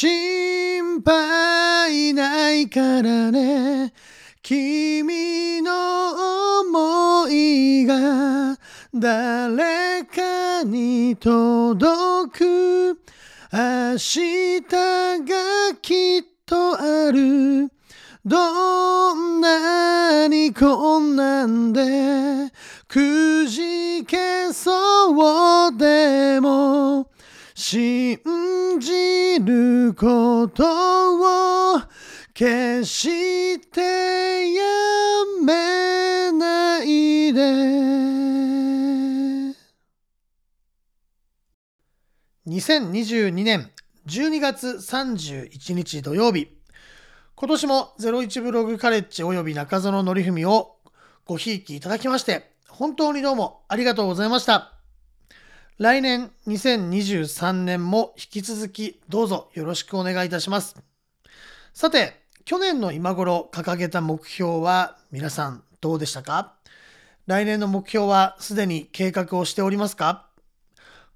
心配ないからね。君の思いが誰かに届く。明日がきっとある。どんなに困難でくじけそうでも信じることを決してやめないで。2022年12月31日土曜日。今年も01ブログカレッジ及び中園則文をごひいきいただきまして本当にどうもありがとうございました。来年2023年も引き続きどうぞよろしくお願いいたします。さて去年の今頃掲げた目標は皆さんどうでしたか？来年の目標はすでに計画をしておりますか？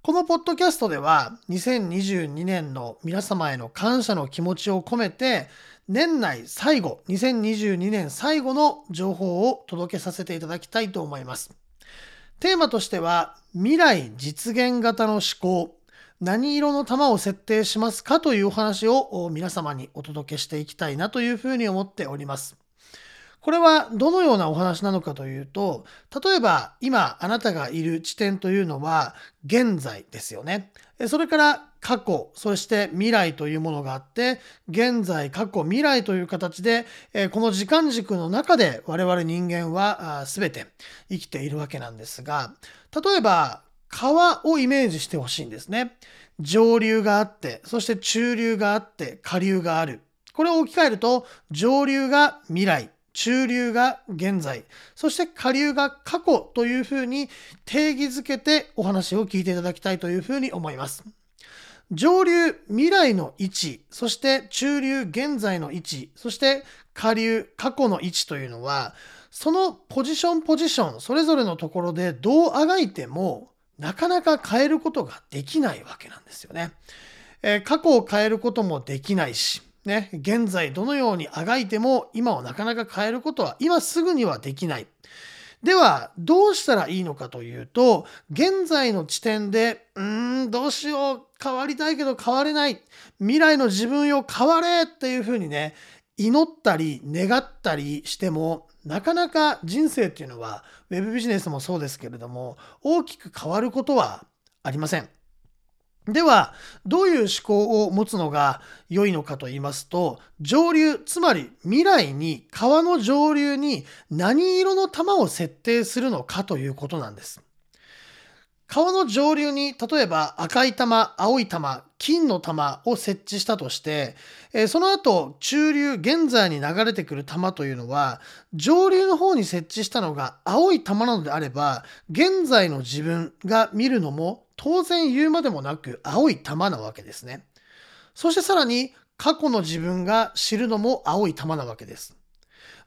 このポッドキャストでは2022年の皆様への感謝の気持ちを込めて年内最後2022年最後の情報を届けさせていただきたいと思います。テーマとしては未来実現型の思考何色の玉を設定しますかというお話を皆様にお届けしていきたいなというふうに思っております。これはどのようなお話なのかというと、例えば今あなたがいる地点というのは現在ですよね。それから過去、そして未来というものがあって、現在、過去、未来という形で、この時間軸の中で我々人間は全て生きているわけなんですが、例えば川をイメージしてほしいんですね。上流があって、そして中流があって、下流がある。これを置き換えると、上流が未来、中流が現在、そして下流が過去というふうに定義づけてお話を聞いていただきたいというふうに思います。上流未来の位置、そして中流現在の位置、そして下流過去の位置というのは、そのポジションポジション、それぞれのところでどうあがいてもなかなか変えることができないわけなんですよね。えー、過去を変えることもできないし、ね、現在どのようにあがいても今をなかなか変えることは今すぐにはできない。では、どうしたらいいのかというと、現在の地点で、うーん、どうしよう、変わりたいけど変われない。未来の自分よ変われっていうふうにね、祈ったり願ったりしても、なかなか人生っていうのは、ウェブビジネスもそうですけれども、大きく変わることはありません。では、どういう思考を持つのが良いのかと言いますと、上流、つまり未来に川の上流に何色の玉を設定するのかということなんです。川の上流に例えば赤い玉、青い玉、金の玉を設置したとして、えその後中流、現在に流れてくる玉というのは上流の方に設置したのが青い玉なのであれば現在の自分が見るのも当然言うまでもなく青い玉なわけですね。そしてさらに過去の自分が知るのも青い玉なわけです。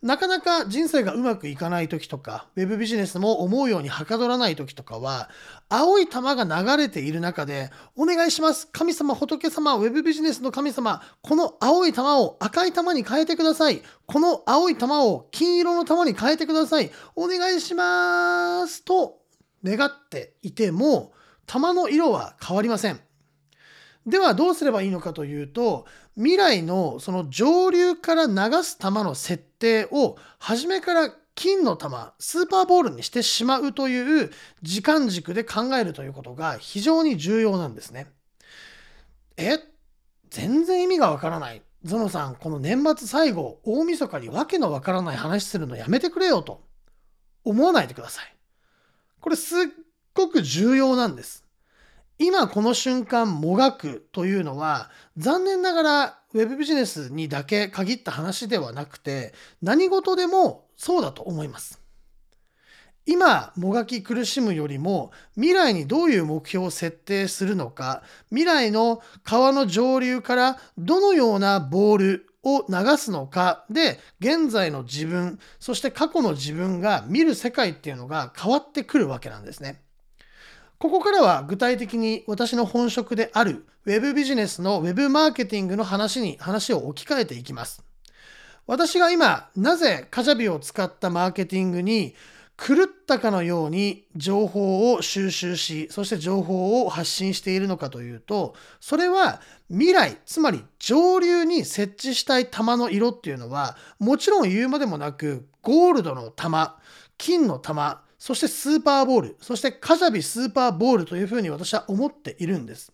なかなか人生がうまくいかない時とか、ウェブビジネスも思うようにはかどらない時とかは、青い玉が流れている中で、お願いします。神様、仏様、ウェブビジネスの神様、この青い玉を赤い玉に変えてください。この青い玉を金色の玉に変えてください。お願いします。と願っていても、玉の色は変わりません。ではどうすればいいのかというと未来のその上流から流す球の設定を初めから金の球スーパーボールにしてしまうという時間軸で考えるということが非常に重要なんですね。え？全然意味がわからない。ゾノさん、この年末最後、大晦日にわけのわからない話するのやめてくれよと思わないでください。これすっごく重要なんです。今この瞬間もがくというのは残念ながらウェブビジネスにだけ限った話ではなくて何事でもそうだと思います。今もがき苦しむよりも未来にどういう目標を設定するのか未来の川の上流からどのようなボールを流すのかで現在の自分そして過去の自分が見る世界っていうのが変わってくるわけなんですね。ここからは具体的に私の本職である Web ビジネスの Web マーケティングの話に話を置き換えていきます。私が今、なぜカジャビを使ったマーケティングに狂ったかのように情報を収集し、そして情報を発信しているのかというと、それは未来、つまり上流に設置したい玉の色っていうのは、もちろん言うまでもなく、ゴールドの玉、金の玉、そしてスーパーボール、そしてカジャビスーパーボールというふうに私は思っているんです。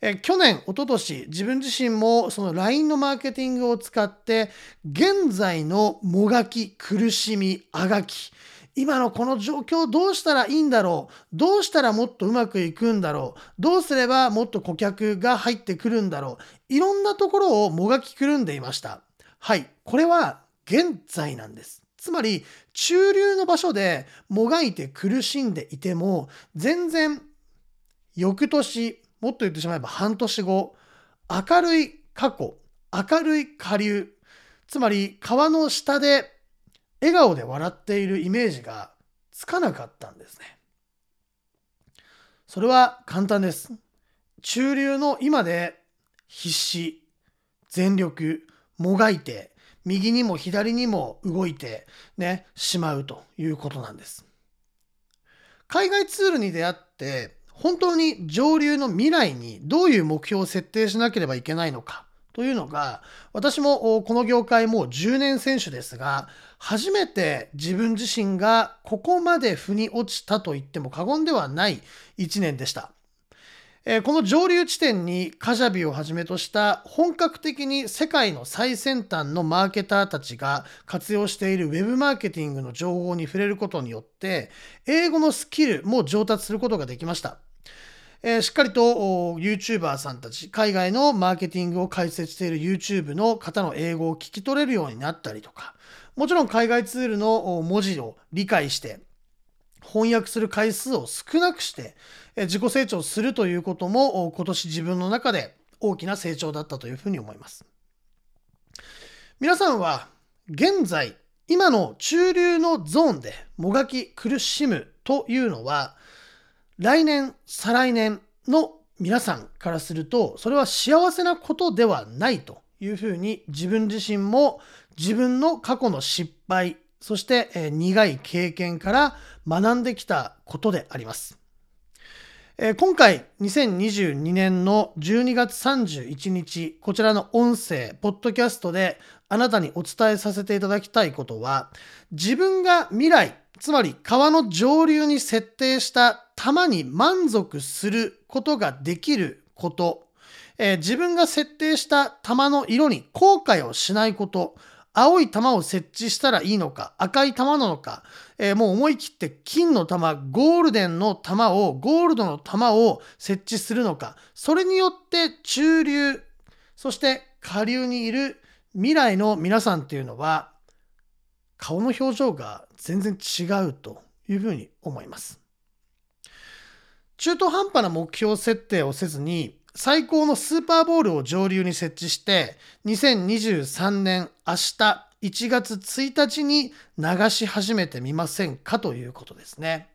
え去年、一昨年自分自身もその LINE のマーケティングを使って、現在のもがき、苦しみ、あがき、今のこの状況どうしたらいいんだろうどうしたらもっとうまくいくんだろうどうすればもっと顧客が入ってくるんだろういろんなところをもがきくるんでいました。はい。これは現在なんです。つまり、中流の場所でもがいて苦しんでいても、全然、翌年、もっと言ってしまえば半年後、明るい過去、明るい下流、つまり川の下で笑顔で笑っているイメージがつかなかったんですね。それは簡単です。中流の今で必死、全力、もがいて、右にも左にも動いてね、しまうということなんです。海外ツールに出会って、本当に上流の未来にどういう目標を設定しなければいけないのかというのが、私もこの業界もう10年選手ですが、初めて自分自身がここまで腑に落ちたと言っても過言ではない1年でした。えこの上流地点にカジャビをはじめとした本格的に世界の最先端のマーケターたちが活用している web マーケティングの情報に触れることによって英語のスキルも上達することができました。えー、しっかりと YouTuber さんたち、海外のマーケティングを解説している YouTube の方の英語を聞き取れるようになったりとか、もちろん海外ツールの文字を理解して、翻訳する回数を少なくして、自己成長するということも今年自分の中で大きな成長だったというふうに思います。皆さんは現在、今の中流のゾーンでもがき苦しむというのは、来年、再来年の皆さんからすると、それは幸せなことではないというふうに自分自身も自分の過去の失敗、そして、え苦い経験から学んできたことであります。え今回2022年の12月31日、こちらの音声、ポッドキャストであなたにお伝えさせていただきたいことは、自分が未来、つまり川の上流に設定した玉に満足することができること、えー、自分が設定した玉の色に後悔をしないこと、青い玉を設置したらいいのか、赤い玉なのか、えー、もう思い切って金の玉、ゴールデンの玉を、ゴールドの玉を設置するのか、それによって中流、そして下流にいる未来の皆さんっていうのは、顔の表情が全然違うというふうに思います。中途半端な目標設定をせずに、最高のスーパーボールを上流に設置して、2023年明日1月1日に流し始めてみませんかということですね。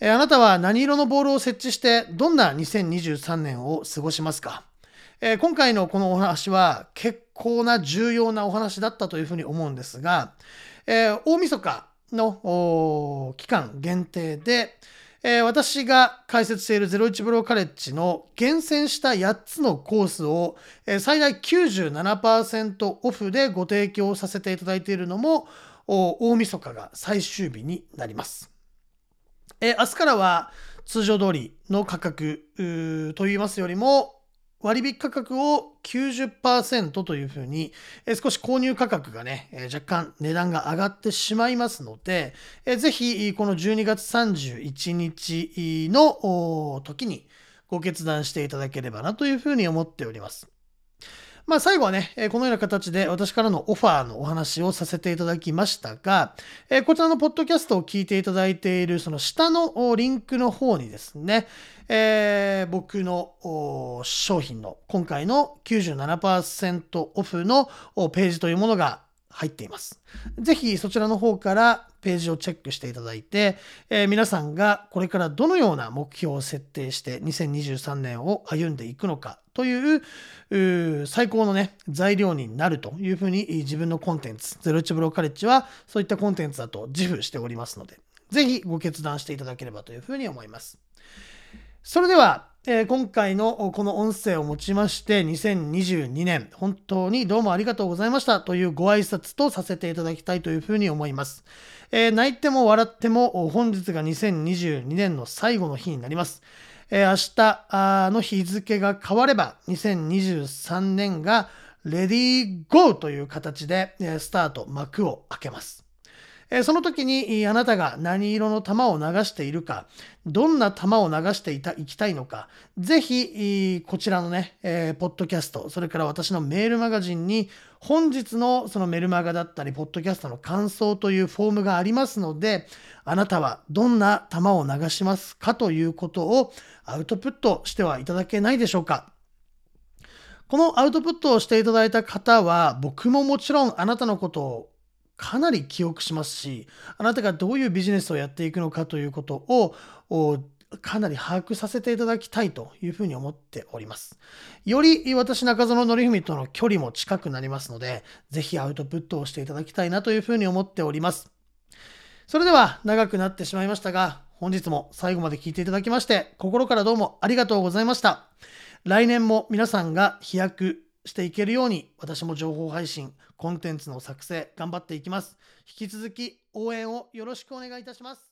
えあなたは何色のボールを設置してどんな2023年を過ごしますか、え今回のこのお話は結構な重要なお話だったというふうに思うんですが、え、大晦日の期間限定で、えー、私が開設している01ブローカレッジの厳選した8つのコースを、えー、最大97%オフでご提供させていただいているのも大晦日が最終日になります。えー、明日からは通常通りの価格といいますよりも割引価格を90%というふうに、え少し購入価格がね、え若干値段が上がってしまいますので、えぜひこの12月31日の時にご決断していただければなというふうに思っております。まあ最後はね、このような形で私からのオファーのお話をさせていただきましたが、こちらのポッドキャストを聞いていただいているその下のリンクの方にですね、えー、僕の商品の今回の97%オフのページというものが入っています。ぜひそちらの方からページをチェックしていただいて、えー、皆さんがこれからどのような目標を設定して2023年を歩んでいくのかという最高のね、材料になるというふうに自分のコンテンツ、01ブローカレッジはそういったコンテンツだと自負しておりますので、ぜひご決断していただければというふうに思います。それでは、えー、今回のこの音声をもちまして2022年本当にどうもありがとうございましたというご挨拶とさせていただきたいというふうに思います。えー、泣いても笑っても本日が2022年の最後の日になります。えー、明日の日付が変われば2023年がレディーゴーという形でスタート幕を開けます。えその時にあなたが何色の玉を流しているか、どんな玉を流していたいきたいのか、ぜひ、こちらのね、えー、ポッドキャスト、それから私のメールマガジンに、本日のそのメルマガだったり、ポッドキャストの感想というフォームがありますので、あなたはどんな玉を流しますかということをアウトプットしてはいただけないでしょうか。このアウトプットをしていただいた方は、僕ももちろんあなたのことをかなり記憶しますし、あなたがどういうビジネスをやっていくのかということを、かなり把握させていただきたいというふうに思っております。より私中園則文との距離も近くなりますので、ぜひアウトプットをしていただきたいなというふうに思っております。それでは長くなってしまいましたが、本日も最後まで聞いていただきまして、心からどうもありがとうございました。来年も皆さんが飛躍していけるように、私も情報配信、コンテンツの作成、頑張っていきます。引き続き応援をよろしくお願いいたします。